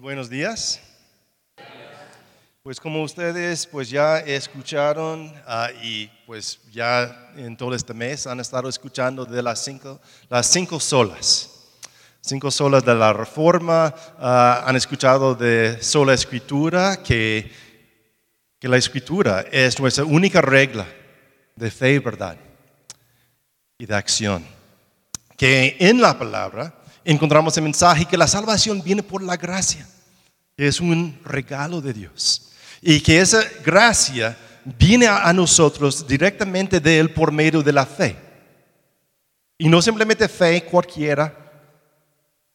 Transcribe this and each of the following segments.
buenos días. Pues como ustedes pues ya escucharon ah, y pues ya en todo este mes han estado escuchando de las cinco, las cinco solas. Cinco solas de la reforma, ah, han escuchado de sola escritura, que, que la escritura es nuestra única regla de fe y verdad y de acción. Que en la palabra encontramos el mensaje que la salvación viene por la gracia, es un regalo de Dios. Y que esa gracia viene a, nosotros directamente de Él por medio de la fe. Y no simplemente fe cualquiera,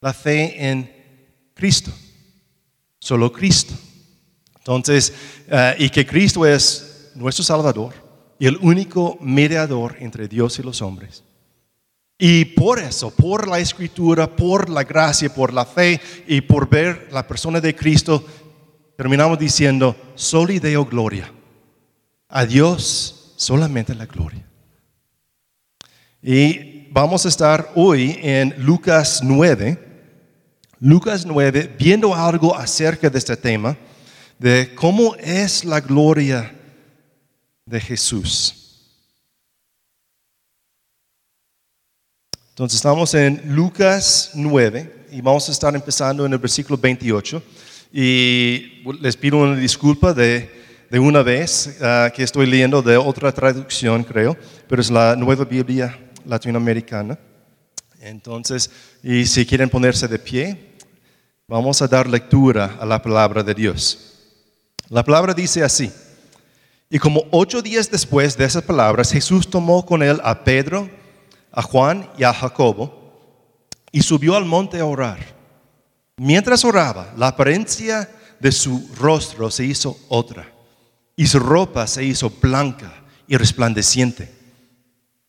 la fe en Cristo, solo Cristo. Entonces, eh, y que Cristo es nuestro Salvador y el único mediador entre Dios y los hombres. Y por eso, por la escritura, por la gracia, por la fe y por ver la persona de Cristo, terminamos diciendo, soli Deo gloria. A Dios solamente la gloria. Y vamos a estar hoy en Lucas 9, Lucas 9, viendo algo acerca de este tema, de cómo es la gloria de Jesús. Entonces estamos en Lucas 9 y vamos a estar empezando en el versículo 28 y les pido una disculpa de, de una vez ah, que estoy leyendo de otra traducción creo, pero es la nueva Biblia latinoamericana. Entonces, y si quieren ponerse de pie, vamos a dar lectura a la palabra de Dios. La palabra dice así. Y como ocho días después de esas palabras, Jesús tomó con él a Pedro, a Juan y a Jacobo y subió al monte a orar. Mientras oraba, la apariencia de su rostro se hizo otra y su ropa se hizo blanca y resplandeciente.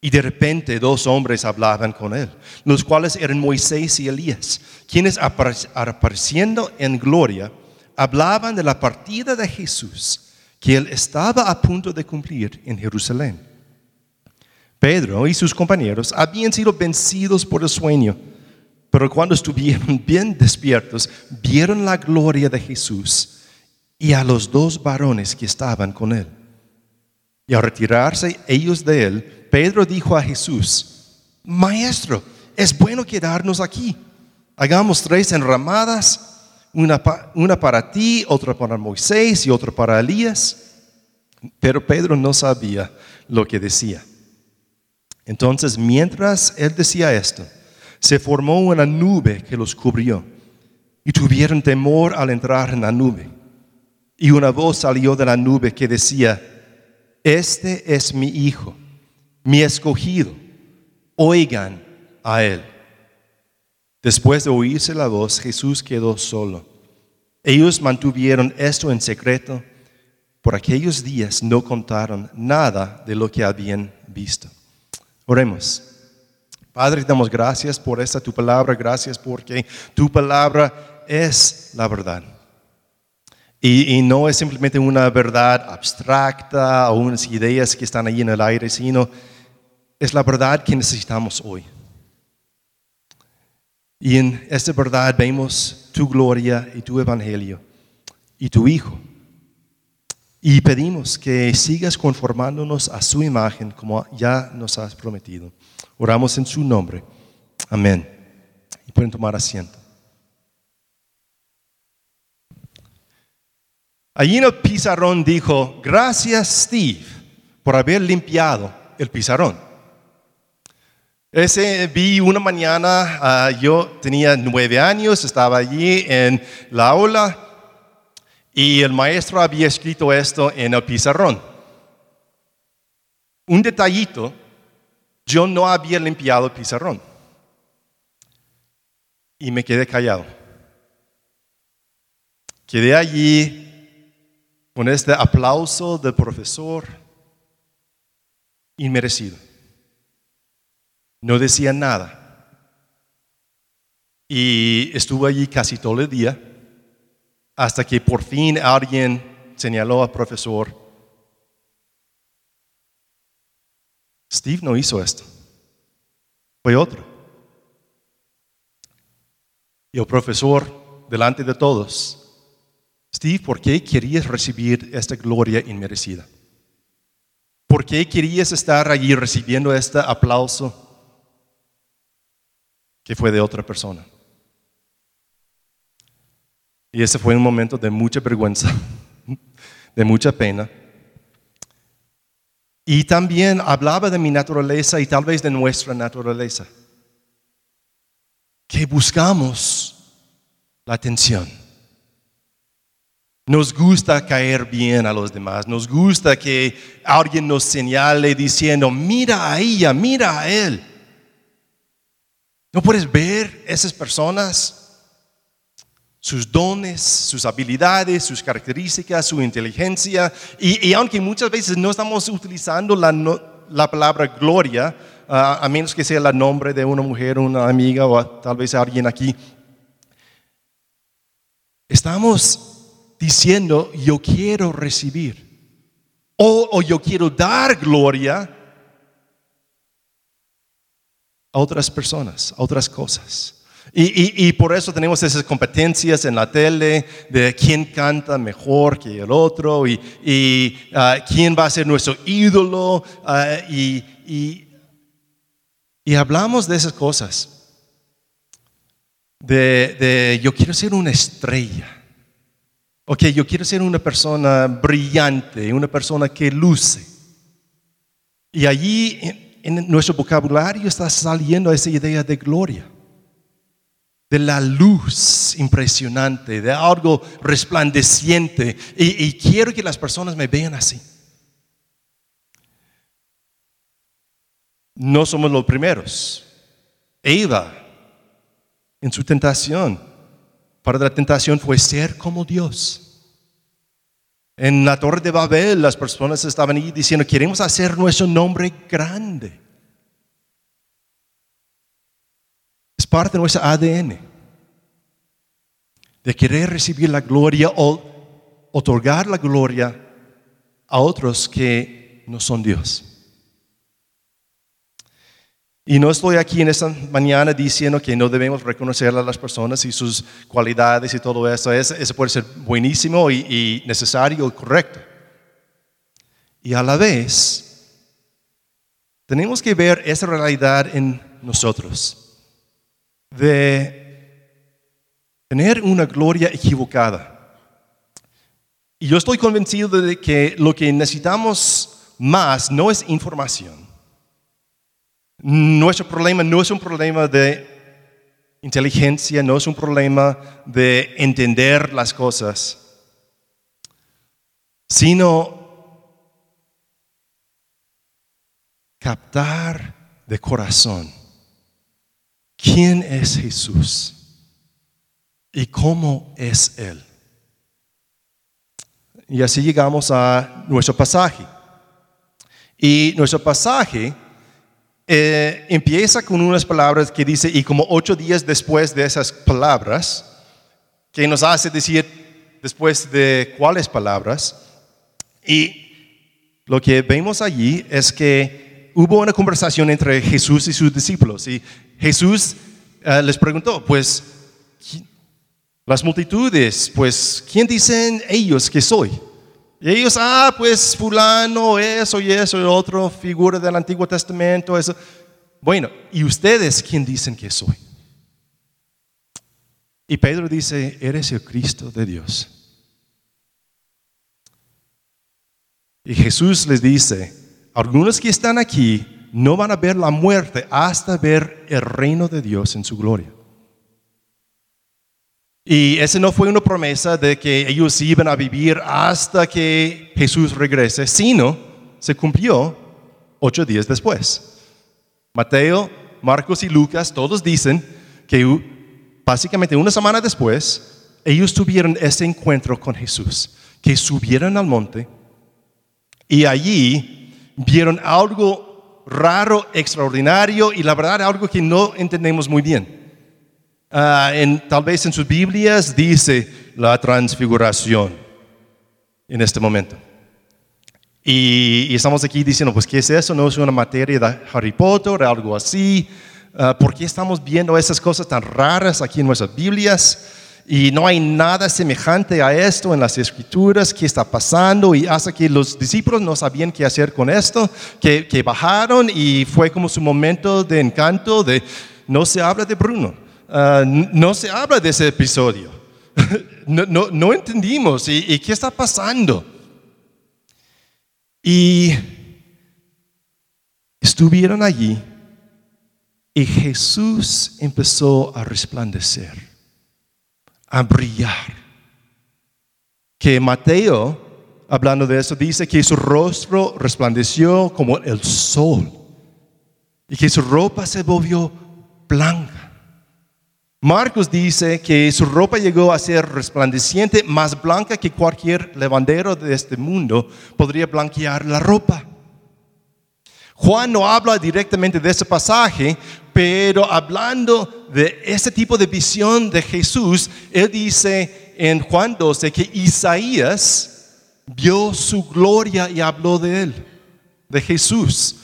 Y de repente dos hombres hablaban con él, los cuales eran Moisés y Elías, quienes apareciendo en gloria hablaban de la partida de Jesús, que él estaba a punto de cumplir en Jerusalén. Pedro y sus compañeros habían sido vencidos por el sueño, pero cuando estuvieron bien despiertos, vieron la gloria de Jesús y a los dos varones que estaban con él. Y al retirarse ellos de él, Pedro dijo a Jesús, Maestro, es bueno quedarnos aquí. Hagamos tres enramadas, una, una para ti, otra para Moisés y otra para Elías. Pero Pedro no sabía lo que decía. Entonces, mientras él decía esto, se formó una nube que los cubrió y tuvieron temor al entrar en la nube. Y una voz salió de la nube que decía, este es mi hijo, mi escogido, oigan a él. Después de oírse la voz, Jesús quedó solo. Ellos mantuvieron esto en secreto. Por aquellos días no contaron nada de lo que habían visto. Oremos. Padre, damos gracias por esta tu palabra, gracias porque tu palabra es la verdad. Y, no es simplemente una verdad abstracta o unas ideas que están ahí en el aire, sino es la verdad que necesitamos hoy. Y en esta verdad vemos tu gloria y tu evangelio y tu Hijo. Y pedimos que sigas conformándonos a su imagen como ya nos has prometido. Oramos en su nombre. Amén. Y pueden tomar asiento. Allí en el pizarrón dijo, gracias Steve por haber limpiado el pizarrón. Ese vi una mañana, ah, yo tenía nueve años, estaba allí en la aula y el maestro había escrito esto en el pizarrón. Un detallito, yo no había limpiado el pizarrón. Y me quedé callado. Quedé allí con este aplauso del profesor inmerecido. No decía nada. Y estuve allí casi todo el día hasta que por fin alguien señaló al profesor, Steve no hizo esto, fue otro. Y el profesor delante de todos, Steve, ¿por qué querías recibir esta gloria inmerecida? ¿Por qué querías estar allí recibiendo este aplauso que fue de otra persona? Y ese fue un momento de mucha vergüenza, de mucha pena. Y también hablaba de mi naturaleza y tal vez de nuestra naturaleza. Que buscamos la atención. Nos gusta caer bien a los demás. Nos gusta que alguien nos señale diciendo, mira a ella, mira a él. ¿No puedes ver esas personas? Sus dones, sus habilidades, sus características, su inteligencia. Y, aunque muchas veces no estamos utilizando la, palabra gloria, ah, a menos que sea el nombre de una mujer, una amiga o tal vez alguien aquí, estamos diciendo yo quiero recibir o, o yo quiero dar gloria a otras personas, a otras cosas. Y, por eso tenemos esas competencias en la tele de quién canta mejor que el otro y, ah, quién va a ser nuestro ídolo. Ah, y, hablamos de esas cosas. De, yo quiero ser una estrella. Ok, yo quiero ser una persona brillante, una persona que luce. Y allí en nuestro vocabulario está saliendo esa idea de gloria de la luz impresionante, de algo resplandeciente. Y, quiero que las personas me vean así. No somos los primeros. Eva, en su tentación, para la tentación fue ser como Dios. En la torre de Babel las personas estaban ahí diciendo, queremos hacer nuestro nombre grande. Es parte de nuestro ADN. De querer recibir la gloria o otorgar la gloria a otros que no son Dios. Y no estoy aquí en esta mañana diciendo que no debemos reconocer a las personas y sus cualidades y todo eso. Eso, puede ser buenísimo y, y necesario y correcto. Y a la vez, tenemos que ver esa realidad en nosotros de tener una gloria equivocada. Y yo estoy convencido de que lo que necesitamos más no es información. Nuestro problema no es un problema de inteligencia, no es un problema de entender las cosas, sino captar de corazón quién es Jesús y cómo es Él. Y así llegamos a nuestro pasaje. Y nuestro pasaje eh, empieza con unas palabras que dice, y como ocho días después de esas palabras, que nos hace decir después de cuáles palabras. Y lo que vemos allí es que hubo una conversación entre Jesús y sus discípulos. Y Jesús eh, les preguntó, pues, las multitudes, pues, ¿quién dicen ellos que soy? Y ellos, ah, pues fulano, eso y eso y otro, figura del Antiguo Testamento, eso. Bueno, ¿y ustedes quién dicen que soy? Y Pedro dice, eres el Cristo de Dios. Y Jesús les dice, algunos que están aquí no van a ver la muerte hasta ver el reino de Dios en su gloria. Y esa no fue una promesa de que ellos iban a vivir hasta que Jesús regrese, sino se cumplió ocho días después. Mateo, Marcos y Lucas, todos dicen que básicamente una semana después, ellos tuvieron ese encuentro con Jesús, que subieron al monte y allí vieron algo raro, extraordinario y la verdad algo que no entendemos muy bien. Ah, en, tal vez en sus Biblias dice la transfiguración en este momento. Y, estamos aquí diciendo, pues, ¿qué es eso? No es una materia de Harry Potter, algo así. Uh, ¿Por qué estamos viendo esas cosas tan raras aquí en nuestras Biblias? Y no hay nada semejante a esto en las escrituras que está pasando y hasta que los discípulos no sabían qué hacer con esto, que, que bajaron y fue como su momento de encanto de no se habla de Bruno, ah, no se habla de ese episodio. no, no, no, entendimos ¿Y, y qué está pasando. Y estuvieron allí y Jesús empezó a resplandecer, a brillar. Que Mateo, hablando de eso, dice que su rostro resplandeció como el sol y que su ropa se volvió blanca. Marcos dice que su ropa llegó a ser resplandeciente, más blanca que cualquier levandero de este mundo podría blanquear la ropa. Juan no habla directamente de ese pasaje, pero hablando de ese tipo de visión de Jesús, él dice en Juan 12 que Isaías vio su gloria y habló de él, de Jesús.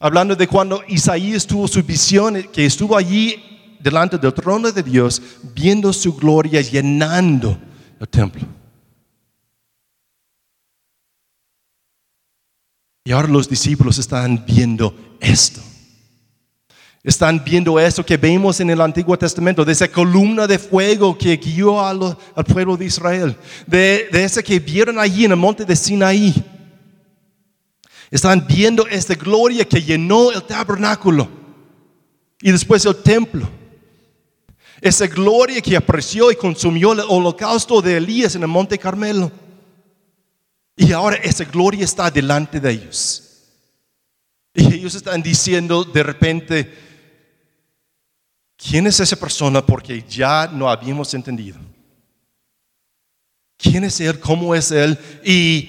Hablando de cuando Isaías tuvo su visión, que estuvo allí delante del trono de Dios, viendo su gloria llenando el templo. Y ahora los discípulos están viendo esto. Están viendo esto que vemos en el Antiguo Testamento, de esa columna de fuego que guió al, pueblo de Israel, de, de ese que vieron allí en el monte de Sinaí. Están viendo esta gloria que llenó el tabernáculo y después el templo. Esa gloria que apreció y consumió el holocausto de Elías en el monte Carmelo. Y ahora esa gloria está delante de ellos. Y ellos están diciendo de repente, ¿quién es esa persona? Porque ya no habíamos entendido. ¿Quién es Él? ¿Cómo es Él? Y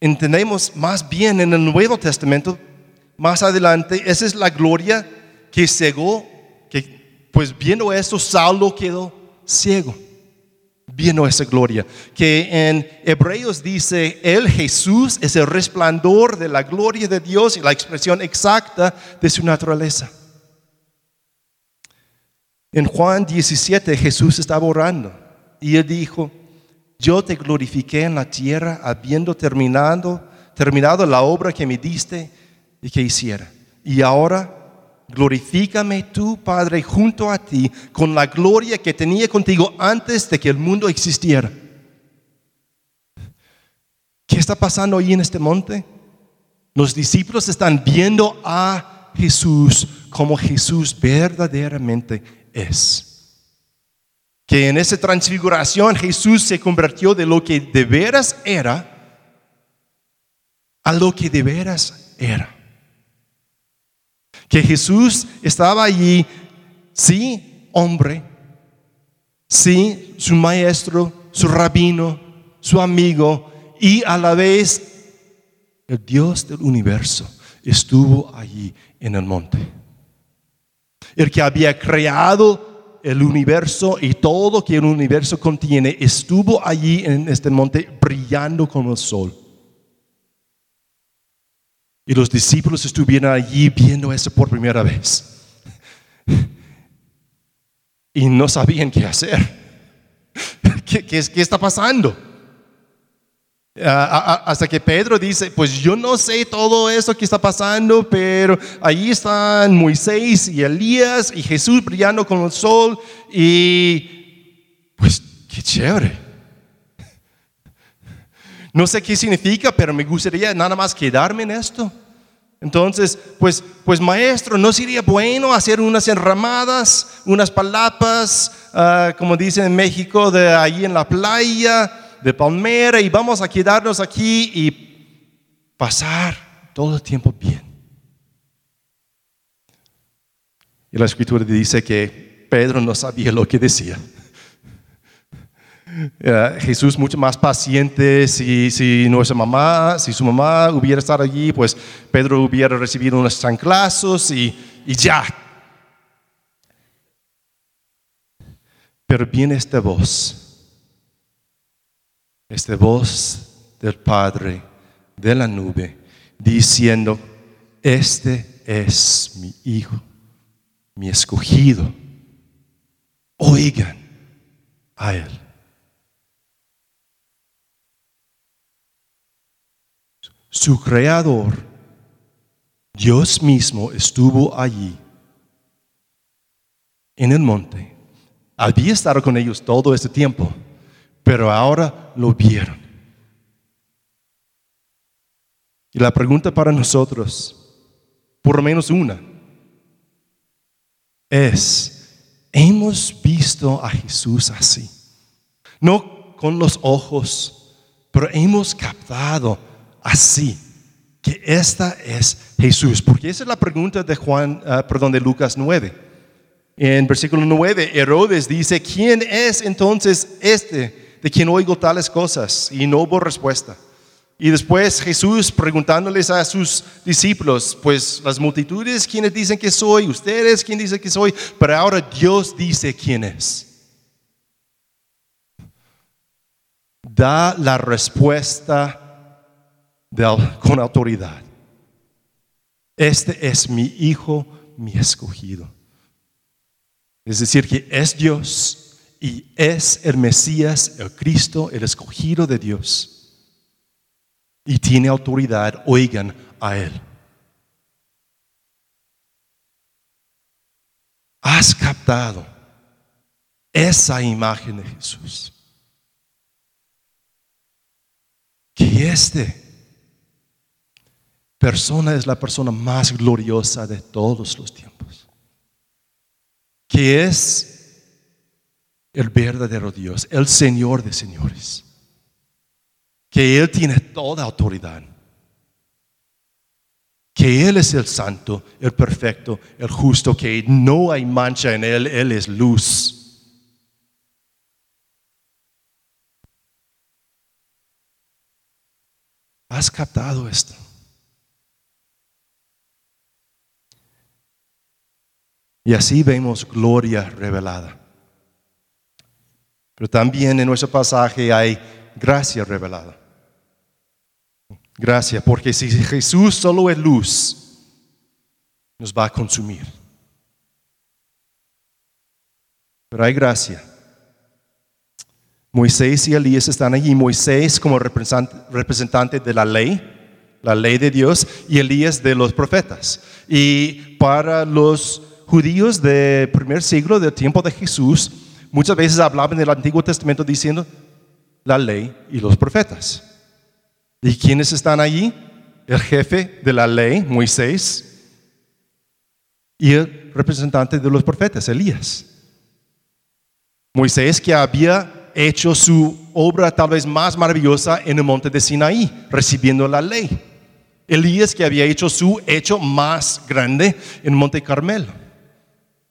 entendemos más bien en el Nuevo Testamento, más adelante, esa es la gloria que cegó, que pues viendo eso, Saulo quedó ciego viendo esa gloria. Que en Hebreos dice, el Jesús es el resplandor de la gloria de Dios y la expresión exacta de su naturaleza. En Juan 17 Jesús estaba orando y él dijo, yo te glorifiqué en la tierra habiendo terminado, terminado la obra que me diste y que hiciera. Y ahora glorifícame tú, Padre, junto a ti, con la gloria que tenía contigo antes de que el mundo existiera. ¿Qué está pasando ahí en este monte? Los discípulos están viendo a Jesús como Jesús verdaderamente es. Que en esa transfiguración Jesús se convirtió de lo que de veras era a lo que de veras era que Jesús estaba allí, sí, hombre, sí, su maestro, su rabino, su amigo, y a la vez el Dios del universo estuvo allí en el monte. El que había creado el universo y todo que el universo contiene estuvo allí en este monte brillando como el sol. Y los discípulos estuvieron allí viendo eso por primera vez. Y no sabían qué hacer. ¿Qué, qué, está pasando? Hasta que Pedro dice, pues yo no sé todo eso que está pasando, pero ahí están Moisés y Elías y Jesús brillando con el sol y pues qué chévere. No sé qué significa, pero me gustaría nada más quedarme en esto. Entonces, pues, pues maestro, ¿no sería bueno hacer unas enramadas, unas palapas, ah, como dicen en México, de ahí en la playa, de palmera, y vamos a quedarnos aquí y pasar todo el tiempo bien? Y la escritura dice que Pedro no sabía lo que decía. Jesús mucho más paciente, si, si nuestra mamá, si su mamá hubiera estado allí, pues Pedro hubiera recibido unos chanclazos y, y ya. Pero viene esta voz, esta voz del Padre de la nube, diciendo, este es mi Hijo, mi escogido. Oigan a Él. Su creador, Dios mismo, estuvo allí en el monte. Había estado con ellos todo este tiempo, pero ahora lo vieron. Y la pregunta para nosotros, por lo menos una, es, ¿hemos visto a Jesús así? No con los ojos, pero hemos captado así que esta es Jesús. Porque esa es la pregunta de Juan, ah, perdón, de Lucas 9. En versículo 9, Herodes dice, ¿quién es entonces este de quien oigo tales cosas? Y no hubo respuesta. Y después Jesús preguntándoles a sus discípulos, pues las multitudes, ¿quiénes dicen que soy? Ustedes, ¿quién dice que soy? Pero ahora Dios dice quién es. Da la respuesta con autoridad. Este es mi hijo, mi escogido. Es decir, que es Dios y es el Mesías, el Cristo, el escogido de Dios. Y tiene autoridad, oigan a Él. Has captado esa imagen de Jesús. Que este persona es la persona más gloriosa de todos los tiempos que es el verdadero Dios, el Señor de señores, que Él tiene toda autoridad, que Él es el santo, el perfecto, el justo, que no hay mancha en Él, Él es luz. ¿Has captado esto? Y así vemos gloria revelada. Pero también en nuestro pasaje hay gracia revelada. Gracia, porque si Jesús solo es luz, nos va a consumir. Pero hay gracia. Moisés y Elías están allí. Moisés como representante de la ley, la ley de Dios, y Elías de los profetas. Y para los judíos del primer siglo, del tiempo de Jesús, muchas veces hablaban del Antiguo Testamento diciendo la ley y los profetas. ¿Y quiénes están allí? El jefe de la ley, Moisés, y el representante de los profetas, Elías. Moisés que había hecho su obra tal vez más maravillosa en el monte de Sinaí, recibiendo la ley. Elías que había hecho su hecho más grande en monte Carmelo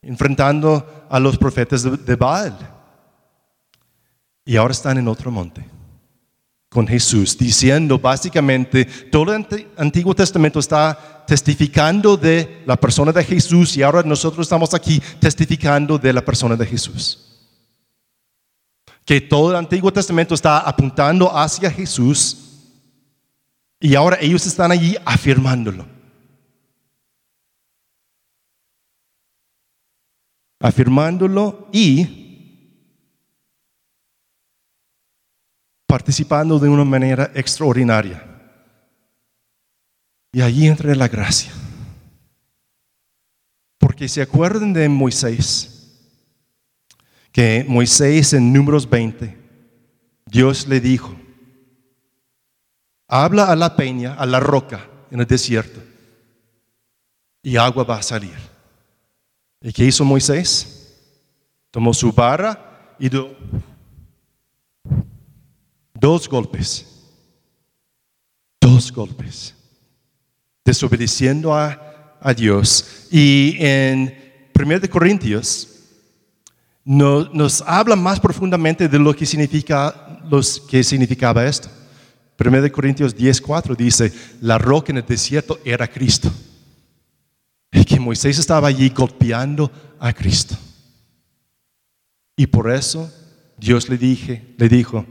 enfrentando a los profetas de, Baal. Y ahora están en otro monte con Jesús, diciendo básicamente, todo el Antiguo Testamento está testificando de la persona de Jesús y ahora nosotros estamos aquí testificando de la persona de Jesús. Que todo el Antiguo Testamento está apuntando hacia Jesús y ahora ellos están allí afirmándolo. Afirmándolo y participando de una manera extraordinaria. Y allí entra la gracia. Porque se acuerdan de Moisés, que Moisés en números 20, Dios le dijo, habla a la peña, a la roca en el desierto, y agua va a salir. ¿Y qué hizo Moisés? Tomó su barra y dio dos golpes. Dos golpes. Desobedeciendo a, a Dios. Y en 1 Corintios nos habla más profundamente de lo que, significa, los, que significaba esto. 1 Corintios 10:4 dice, la roca en el desierto era Cristo que Moisés estaba allí golpeando a Cristo. Y por eso Dios le, dije, le dijo,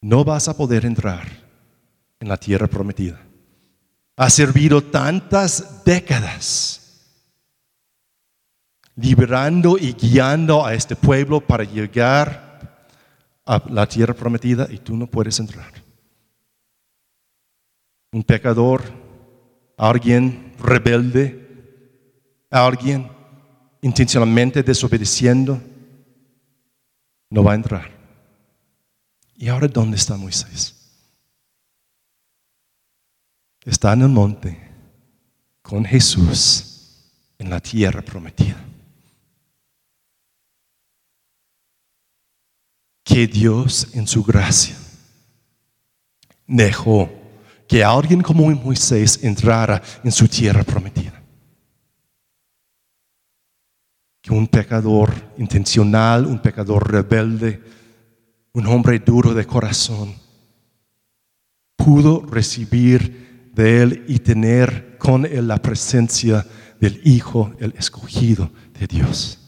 no vas a poder entrar en la tierra prometida. Ha servido tantas décadas liberando y guiando a este pueblo para llegar a la tierra prometida y tú no puedes entrar. Un pecador, alguien rebelde, alguien intencionalmente desobedeciendo, no va a entrar. ¿Y ahora dónde está Moisés? Está en el monte con Jesús en la tierra prometida. Que Dios en su gracia dejó que alguien como Moisés entrara en su tierra prometida. Que un pecador intencional, un pecador rebelde, un hombre duro de corazón, pudo recibir de él y tener con él la presencia del Hijo, el escogido de Dios.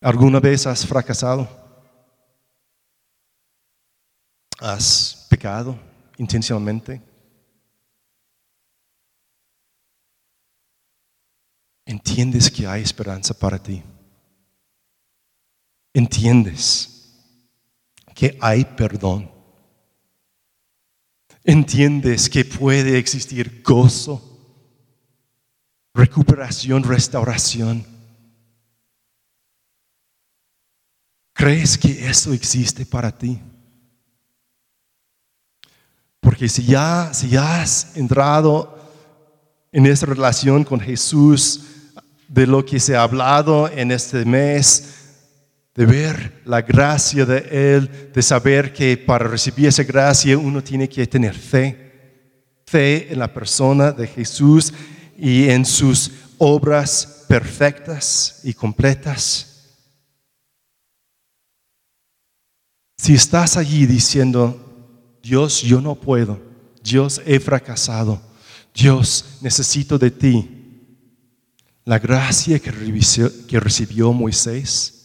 ¿Alguna vez has fracasado? ¿Has pecado intencionalmente? Entiendes que hay esperanza para ti. Entiendes que hay perdón. Entiendes que puede existir gozo, recuperación, restauración. ¿Crees que eso existe para ti? Porque si ya, si has entrado en esa relación con Jesús, de lo que se ha hablado en este mes, de ver la gracia de Él, de saber que para recibir esa gracia uno tiene que tener fe, fe en la persona de Jesús y en sus obras perfectas y completas. Si estás allí diciendo, Dios, yo no puedo, Dios, he fracasado, Dios, necesito de ti, la gracia que recibió, Moisés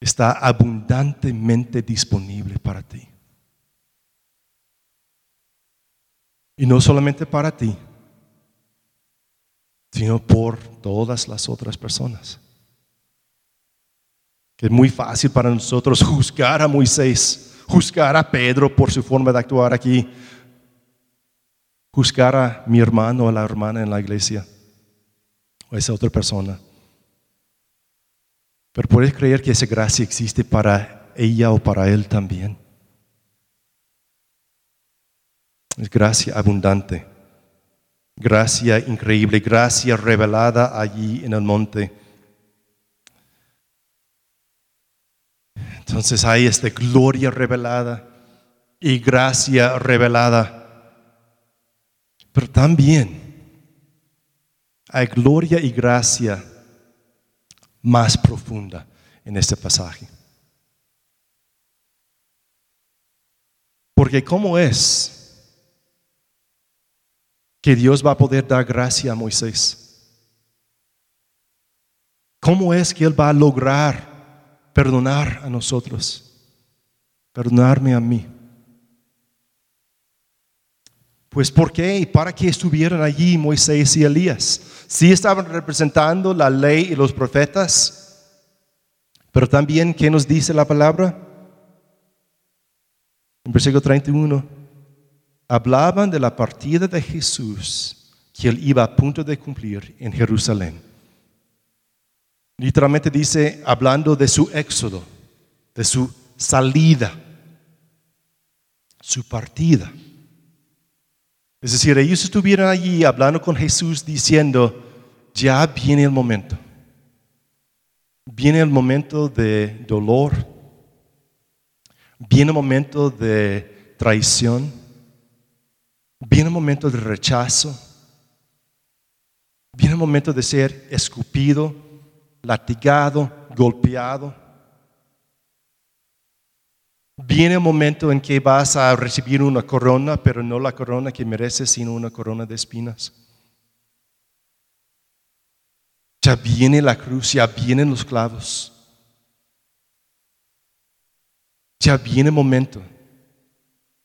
está abundantemente disponible para ti. Y no solamente para ti, sino por todas las otras personas. Que es muy fácil para nosotros juzgar a Moisés, juzgar a Pedro por su forma de actuar aquí, juzgar a mi hermano o a la hermana en la iglesia o esa otra persona. Pero puedes creer que esa gracia existe para ella o para él también. Es gracia abundante, gracia increíble, gracia revelada allí en el monte. Entonces hay esta gloria revelada y gracia revelada. Pero también hay gloria y gracia más profunda en este pasaje. Porque ¿cómo es que Dios va a poder dar gracia a Moisés? ¿Cómo es que Él va a lograr perdonar a nosotros? Perdonarme a mí. Pues ¿por qué y para qué estuvieron allí Moisés y Elías? Sí estaban representando la ley y los profetas, pero también, ¿qué nos dice la palabra? En versículo 31, hablaban de la partida de Jesús que él iba a punto de cumplir en Jerusalén. Literalmente dice, hablando de su éxodo, de su salida, su partida. Es decir, ellos estuvieron allí hablando con Jesús diciendo, ya viene el momento. Viene el momento de dolor. Viene el momento de traición. Viene el momento de rechazo. Viene el momento de ser escupido, latigado, golpeado. Viene el momento en que vas a recibir una corona, pero no la corona que mereces, sino una corona de espinas. Ya viene la cruz, ya vienen los clavos. Ya viene el momento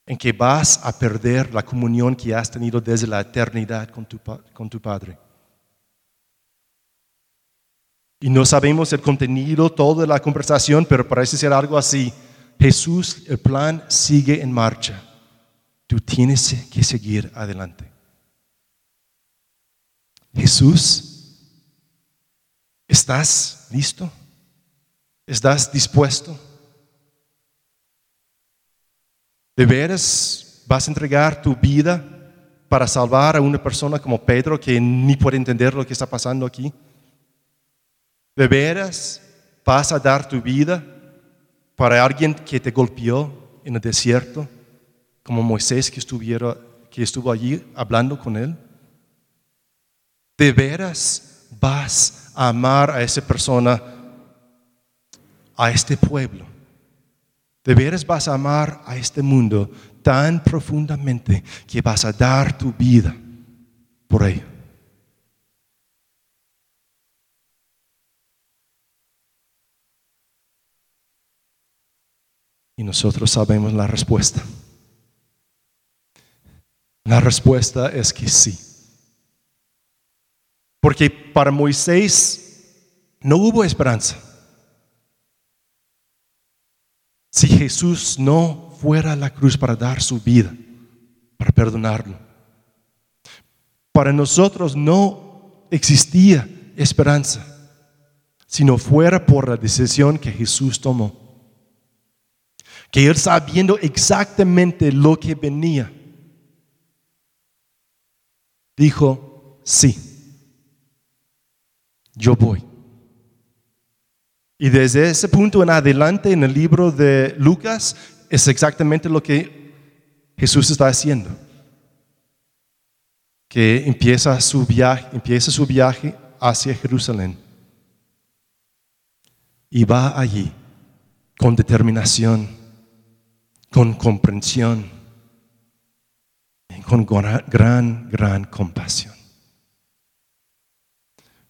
en que vas a perder la comunión que has tenido desde la eternidad con tu, con tu Padre. Y no sabemos el contenido, toda la conversación, pero parece ser algo así. Jesús, el plan sigue en marcha. Tú tienes que seguir adelante. Jesús, ¿estás listo? ¿Estás dispuesto? ¿De veras vas a entregar tu vida para salvar a una persona como Pedro que ni puede entender lo que está pasando aquí? ¿De veras vas a dar tu vida para alguien que te golpeó en el desierto, como Moisés que, estuviera, que estuvo allí hablando con él? ¿De veras vas a amar a esa persona, a este pueblo? ¿De veras vas a amar a este mundo tan profundamente que vas a dar tu vida por ello? Y nosotros sabemos la respuesta. La respuesta es que sí. Porque para Moisés no hubo esperanza. Si Jesús no fuera a la cruz para dar su vida, para perdonarlo. Para nosotros no existía esperanza si no fuera por la decisión que Jesús tomó que él sabiendo exactamente lo que venía, dijo, sí, yo voy. Y desde ese punto en adelante en el libro de Lucas es exactamente lo que Jesús está haciendo. Que empieza su viaje, empieza su viaje hacia Jerusalén. Y va allí con determinación con comprensión y con gran, gran compasión.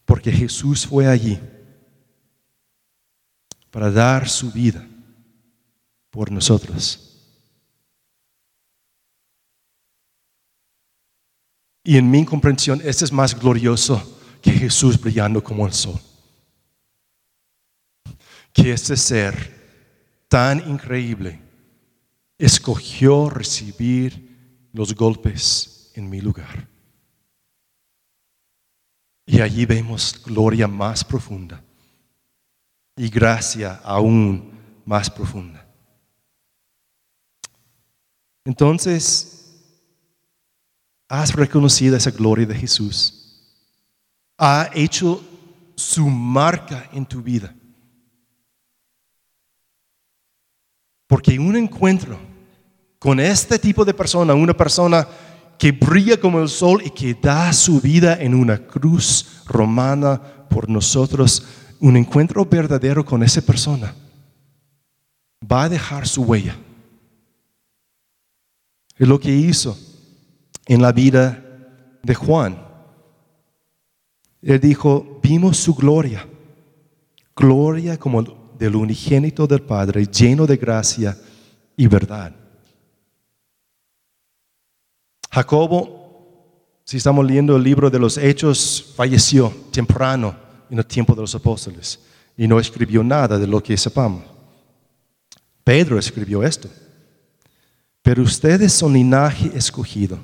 Porque Jesús fue allí para dar su vida por nosotros. Y en mi comprensión, este es más glorioso que Jesús brillando como el sol. Que este ser tan increíble escogió recibir los golpes en mi lugar. Y allí vemos gloria más profunda y gracia aún más profunda. Entonces, has reconocido esa gloria de Jesús. Ha hecho su marca en tu vida. Porque un encuentro con este tipo de persona, una persona que brilla como el sol y que da su vida en una cruz romana por nosotros, un encuentro verdadero con esa persona, va a dejar su huella. Es lo que hizo en la vida de Juan. Él dijo, vimos su gloria, gloria como del unigénito del Padre, lleno de gracia y verdad. Jacobo, si estamos leyendo el libro de los Hechos, falleció temprano en el tiempo de los apóstoles y no escribió nada de lo que sepamos. Pedro escribió esto. Pero ustedes son linaje escogido,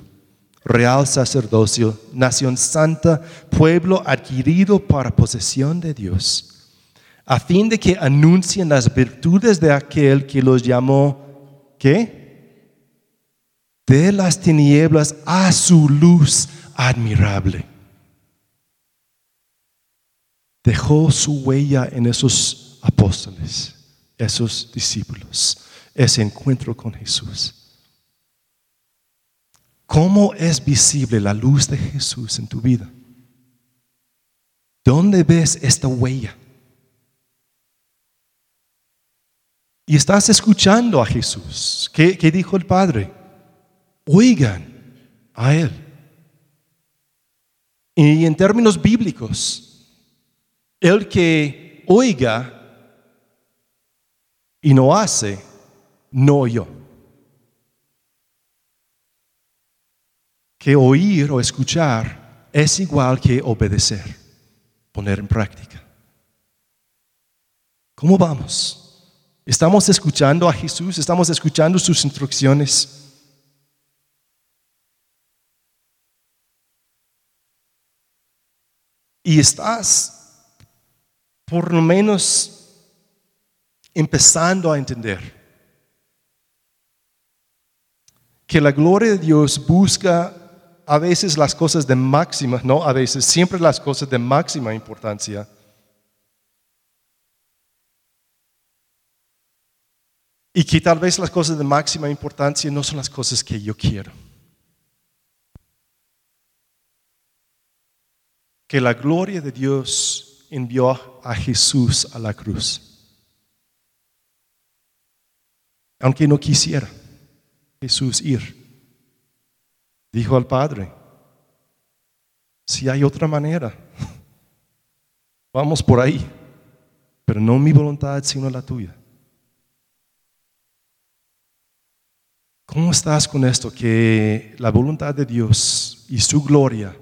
real sacerdocio, nación santa, pueblo adquirido para posesión de Dios a fin de que anuncien las virtudes de aquel que los llamó, ¿qué? De las tinieblas a su luz admirable. Dejó su huella en esos apóstoles, esos discípulos, ese encuentro con Jesús. ¿Cómo es visible la luz de Jesús en tu vida? ¿Dónde ves esta huella? Y estás escuchando a Jesús. ¿Qué, dijo el Padre? Oigan a Él. Y en términos bíblicos, el que oiga y no hace, no oyó. Que oír o escuchar es igual que obedecer, poner en práctica. ¿Cómo vamos? ¿Estamos escuchando a Jesús? ¿Estamos escuchando sus instrucciones? Y estás por lo menos empezando a entender que la gloria de Dios busca a veces las cosas de máxima, no a veces, siempre las cosas de máxima importancia. Y que tal vez las cosas de máxima importancia no son las cosas que yo quiero. Que la gloria de Dios envió a Jesús a la cruz. Aunque no quisiera Jesús ir. Dijo al Padre, si hay otra manera, vamos por ahí, pero no mi voluntad, sino la tuya. ¿Cómo estás con esto? Que la voluntad de Dios y su gloria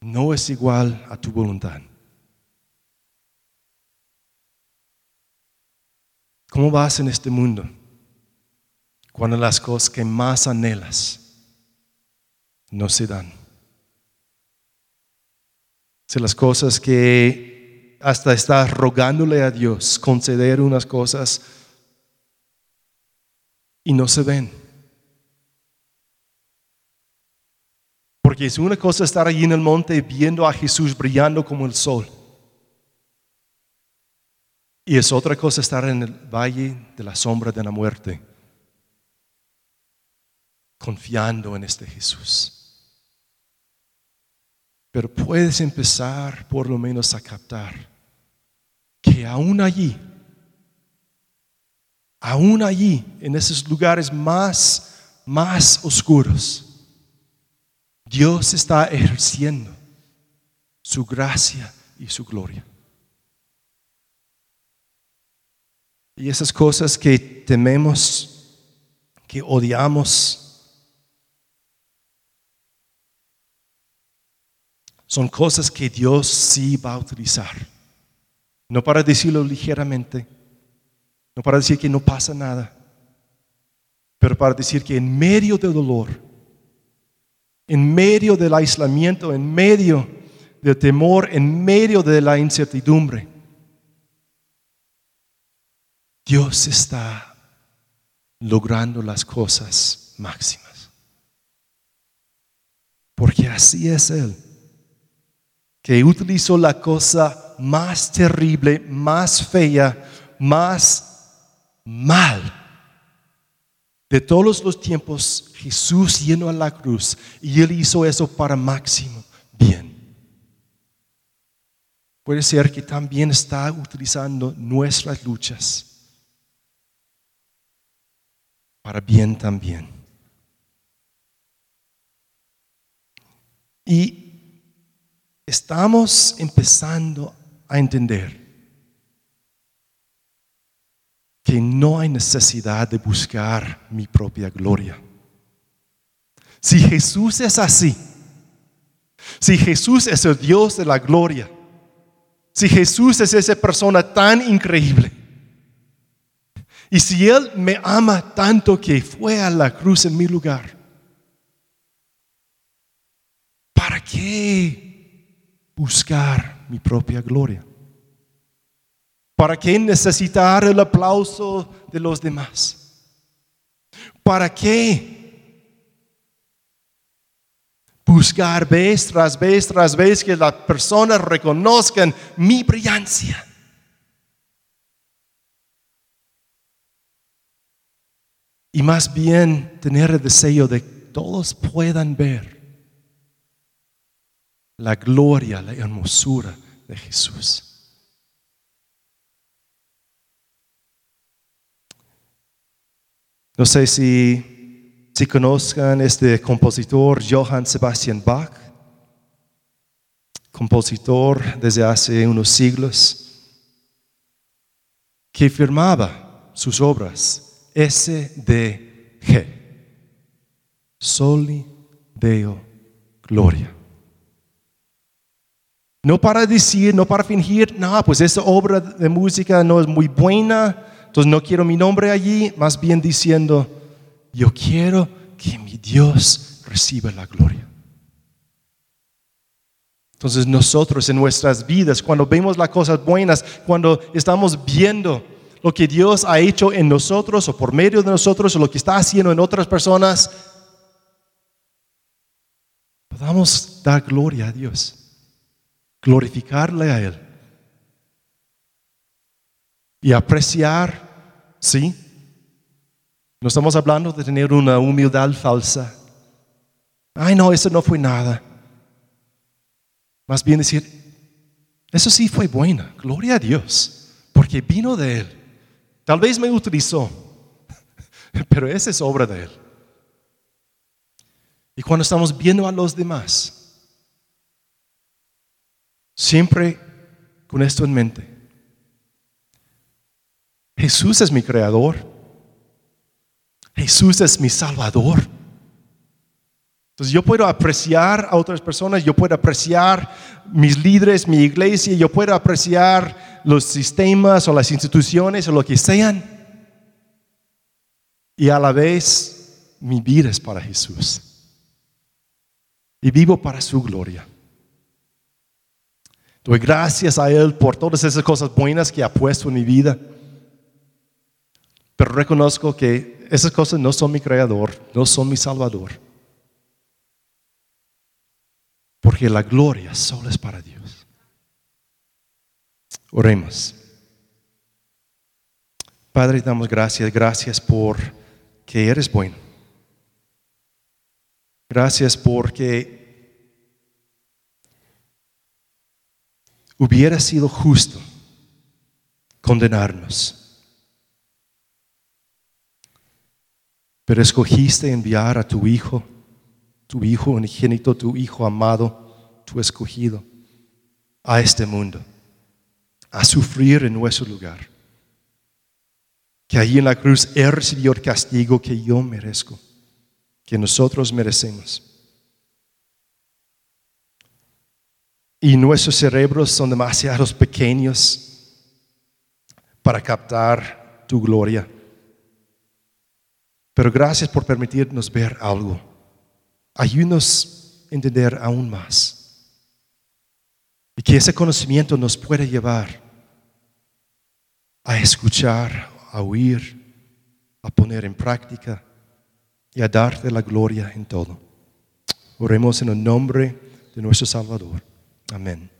no es igual a tu voluntad. ¿Cómo vas en este mundo cuando las cosas que más anhelas no se dan. Si las cosas que hasta estás rogándole a Dios conceder unas cosas y no se ven. Porque es una cosa estar allí en el monte viendo a Jesús brillando como el sol. Y es otra cosa estar en el valle de la sombra de la muerte, confiando en este Jesús. Pero puedes empezar por lo menos a captar que aún allí, aún allí, en esos lugares más, más oscuros, Dios está ejerciendo su gracia y su gloria. Y esas cosas que tememos, que odiamos, son cosas que Dios sí va a utilizar. No para decirlo ligeramente, no para decir que no pasa nada, pero para decir que en medio del dolor, en medio del aislamiento, en medio del temor, en medio de la incertidumbre, Dios está logrando las cosas máximas. Porque así es Él que utilizó la cosa más terrible, más fea, más mal de todos los tiempos, Jesús llenó a la cruz y Él hizo eso para máximo bien. Puede ser que también está utilizando nuestras luchas para bien también. Y estamos empezando a entender que no hay necesidad de buscar mi propia gloria. Si Jesús es así, si Jesús es el Dios de la gloria, si Jesús es esa persona tan increíble, y si Él me ama tanto que fue a la cruz en mi lugar, ¿para qué buscar mi propia gloria? ¿Para qué necesitar el aplauso de los demás? ¿Para qué buscar vez tras vez tras vez que las personas reconozcan mi brillancia? Y más bien tener el deseo de que todos puedan ver la gloria, la hermosura de Jesús. No sé si, si conozcan este compositor Johann Sebastian Bach, compositor desde hace unos siglos, que firmaba sus obras SDG, Soli Deo Gloria. No para decir, no para fingir, no, pues esa obra de música no es muy buena, entonces no quiero mi nombre allí, más bien diciendo, yo quiero que mi Dios reciba la gloria. Entonces nosotros en nuestras vidas, cuando vemos las cosas buenas, cuando estamos viendo lo que Dios ha hecho en nosotros o por medio de nosotros o lo que está haciendo en otras personas, podamos dar gloria a Dios glorificarle a Él y apreciar, ¿sí? No estamos hablando de tener una humildad falsa. Ay, no, eso no fue nada. Más bien decir, eso sí fue buena, gloria a Dios, porque vino de Él. Tal vez me utilizó, pero esa es obra de Él. Y cuando estamos viendo a los demás, Siempre con esto en mente. Jesús es mi creador. Jesús es mi salvador. Entonces yo puedo apreciar a otras personas, yo puedo apreciar mis líderes, mi iglesia, yo puedo apreciar los sistemas o las instituciones o lo que sean. Y a la vez mi vida es para Jesús. Y vivo para su gloria. Doy gracias a Él por todas esas cosas buenas que ha puesto en mi vida. Pero reconozco que esas cosas no son mi creador, no son mi salvador. Porque la gloria solo es para Dios. Oremos. Padre, damos gracias, gracias por que eres bueno. Gracias porque hubiera sido justo condenarnos. Pero escogiste enviar a tu Hijo, tu Hijo unigénito, tu Hijo amado, tu escogido, a este mundo, a sufrir en nuestro lugar. Que allí en la cruz Él recibió el castigo que yo merezco, que nosotros merecemos. Y nuestros cerebros son demasiado pequeños para captar tu gloria. Pero gracias por permitirnos ver algo. Ayúdanos a entender aún más. Y que ese conocimiento nos pueda llevar a escuchar, a oír, a poner en práctica y a darte la gloria en todo. Oremos en el nombre de nuestro Salvador. Amen.